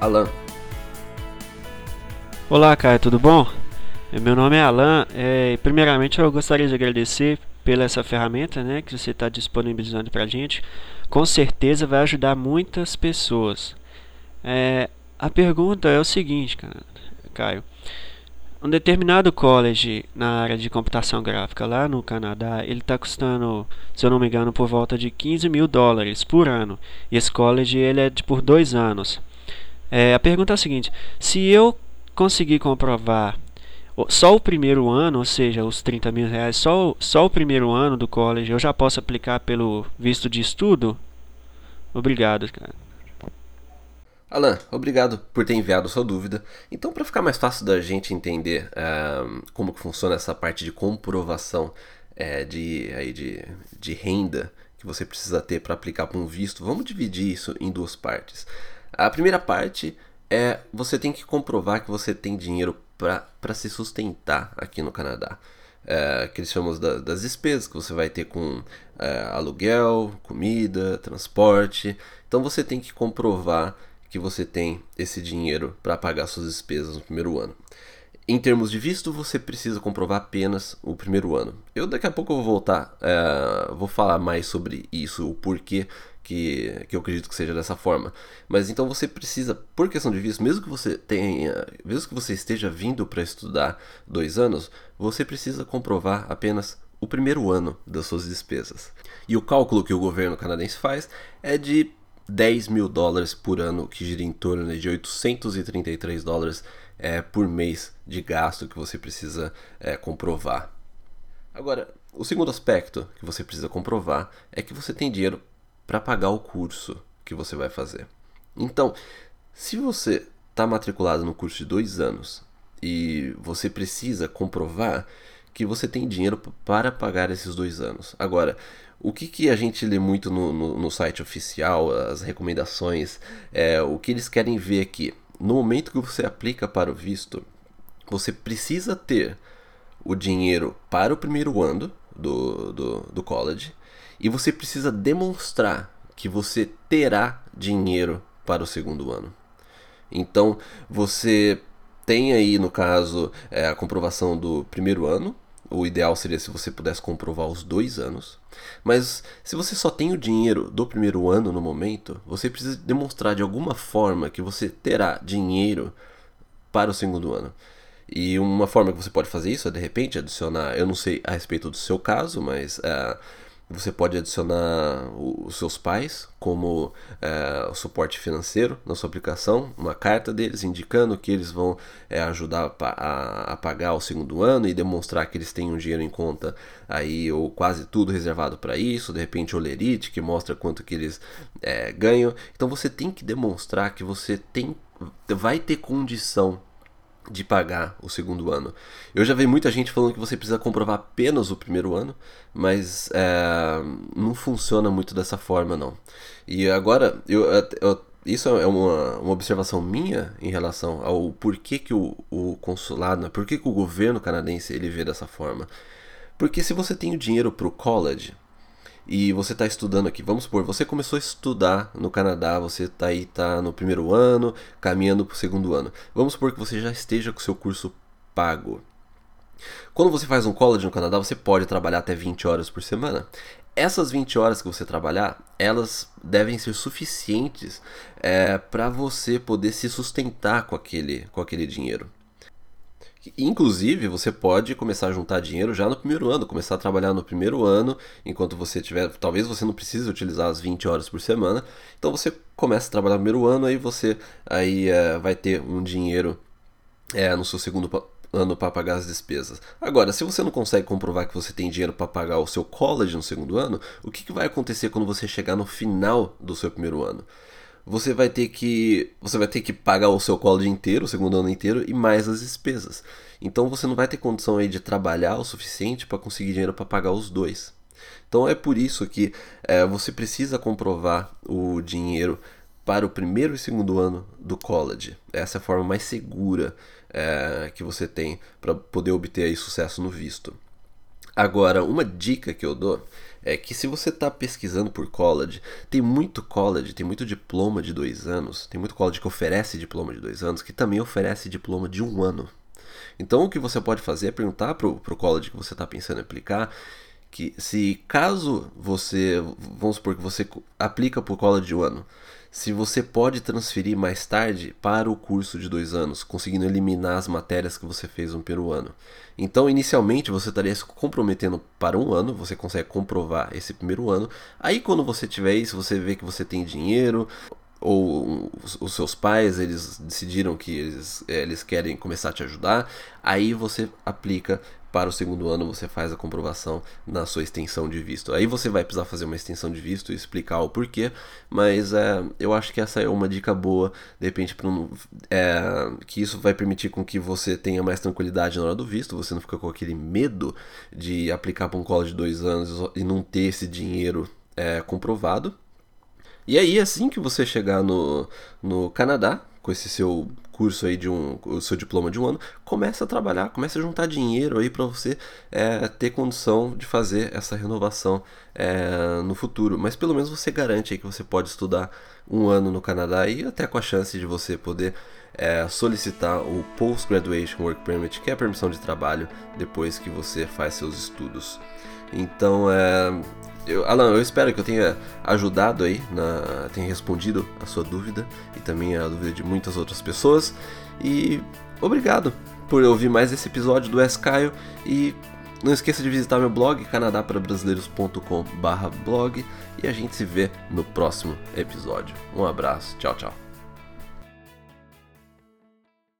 Alan. Olá, Caio, tudo bom? Meu nome é Alan. É, primeiramente, eu gostaria de agradecer pela essa ferramenta, né, que você está disponibilizando para a gente. Com certeza vai ajudar muitas pessoas. É, a pergunta é o seguinte, Caio um determinado college na área de computação gráfica lá no Canadá, ele está custando, se eu não me engano, por volta de 15 mil dólares por ano. E esse college ele é de por dois anos. É, a pergunta é a seguinte: se eu conseguir comprovar só o primeiro ano, ou seja, os 30 mil reais, só, só o primeiro ano do college, eu já posso aplicar pelo visto de estudo? Obrigado, cara. Alan, obrigado por ter enviado sua dúvida. Então, para ficar mais fácil da gente entender uh, como que funciona essa parte de comprovação uh, de, aí de, de renda que você precisa ter para aplicar para um visto, vamos dividir isso em duas partes. A primeira parte é você tem que comprovar que você tem dinheiro para se sustentar aqui no Canadá. É, que eles chamam da, das despesas que você vai ter com é, aluguel, comida, transporte. Então você tem que comprovar que você tem esse dinheiro para pagar suas despesas no primeiro ano. Em termos de visto, você precisa comprovar apenas o primeiro ano. Eu daqui a pouco vou voltar, é, vou falar mais sobre isso, o porquê que, que eu acredito que seja dessa forma. Mas então você precisa, por questão de visto, mesmo que você tenha, mesmo que você esteja vindo para estudar dois anos, você precisa comprovar apenas o primeiro ano das suas despesas. E o cálculo que o governo canadense faz é de 10 mil dólares por ano, que gira em torno de 833 dólares é, por mês de gasto que você precisa é, comprovar. Agora, o segundo aspecto que você precisa comprovar é que você tem dinheiro para pagar o curso que você vai fazer. Então, se você está matriculado no curso de dois anos e você precisa comprovar que você tem dinheiro para pagar esses dois anos. Agora, o que, que a gente lê muito no, no, no site oficial, as recomendações, é, o que eles querem ver aqui. No momento que você aplica para o visto, você precisa ter o dinheiro para o primeiro ano do, do, do college e você precisa demonstrar que você terá dinheiro para o segundo ano. Então você tem aí, no caso, é, a comprovação do primeiro ano, o ideal seria se você pudesse comprovar os dois anos. Mas se você só tem o dinheiro do primeiro ano no momento, você precisa demonstrar de alguma forma que você terá dinheiro para o segundo ano. E uma forma que você pode fazer isso é de repente adicionar, eu não sei a respeito do seu caso, mas uh, você pode adicionar os seus pais como é, suporte financeiro na sua aplicação, uma carta deles indicando que eles vão é, ajudar a, a, pagar o segundo ano e demonstrar que eles têm um dinheiro em conta aí ou quase tudo reservado para isso, de repente o lerite que mostra quanto que eles é, ganham. Então você tem que demonstrar que você tem vai ter condição de pagar o segundo ano. Eu já vi muita gente falando que você precisa comprovar apenas o primeiro ano, mas é, não funciona muito dessa forma não. E agora, eu, eu, isso é uma, uma observação minha em relação ao porquê que o, o consulado, né, por que o governo canadense ele vê dessa forma. Porque se você tem o dinheiro para o college, e você está estudando aqui, vamos supor, você começou a estudar no Canadá, você está aí tá no primeiro ano, caminhando para o segundo ano. Vamos supor que você já esteja com o seu curso pago. Quando você faz um college no Canadá, você pode trabalhar até 20 horas por semana. Essas 20 horas que você trabalhar, elas devem ser suficientes é, para você poder se sustentar com aquele, com aquele dinheiro. Inclusive, você pode começar a juntar dinheiro já no primeiro ano, começar a trabalhar no primeiro ano, enquanto você tiver. Talvez você não precise utilizar as 20 horas por semana. Então você começa a trabalhar no primeiro ano, aí você aí é, vai ter um dinheiro é, no seu segundo ano para pagar as despesas. Agora, se você não consegue comprovar que você tem dinheiro para pagar o seu college no segundo ano, o que, que vai acontecer quando você chegar no final do seu primeiro ano? Você vai ter que você vai ter que pagar o seu college inteiro, o segundo ano inteiro e mais as despesas. Então você não vai ter condição aí de trabalhar o suficiente para conseguir dinheiro para pagar os dois. Então é por isso que é, você precisa comprovar o dinheiro para o primeiro e segundo ano do college. Essa é a forma mais segura é, que você tem para poder obter aí sucesso no visto. Agora, uma dica que eu dou é que se você está pesquisando por college, tem muito college, tem muito diploma de dois anos, tem muito college que oferece diploma de dois anos, que também oferece diploma de um ano. Então o que você pode fazer é perguntar para o college que você está pensando em aplicar que se caso você, vamos supor que você aplica por college de um ano, se você pode transferir mais tarde para o curso de dois anos, conseguindo eliminar as matérias que você fez no primeiro ano. Então, inicialmente, você estaria se comprometendo para um ano, você consegue comprovar esse primeiro ano. Aí, quando você tiver isso, você vê que você tem dinheiro, ou os seus pais eles decidiram que eles, eh, eles querem começar a te ajudar, aí você aplica para o segundo ano você faz a comprovação na sua extensão de visto. Aí você vai precisar fazer uma extensão de visto e explicar o porquê, mas é, eu acho que essa é uma dica boa, de repente, um, é, que isso vai permitir com que você tenha mais tranquilidade na hora do visto, você não fica com aquele medo de aplicar para um college de dois anos e não ter esse dinheiro é, comprovado. E aí, assim que você chegar no, no Canadá, com esse seu curso aí de um, o seu diploma de um ano, começa a trabalhar, começa a juntar dinheiro aí para você é, ter condição de fazer essa renovação é, no futuro. Mas pelo menos você garante aí que você pode estudar um ano no Canadá e até com a chance de você poder é, solicitar o Post Graduation Work Permit, que é a permissão de trabalho depois que você faz seus estudos. Então, é, eu, Alan, eu espero que eu tenha ajudado aí, na, tenha respondido a sua dúvida e também a dúvida de muitas outras pessoas. E obrigado por ouvir mais esse episódio do Escaio e não esqueça de visitar meu blog canadaprabrasileiros.com/blog e a gente se vê no próximo episódio. Um abraço, tchau, tchau.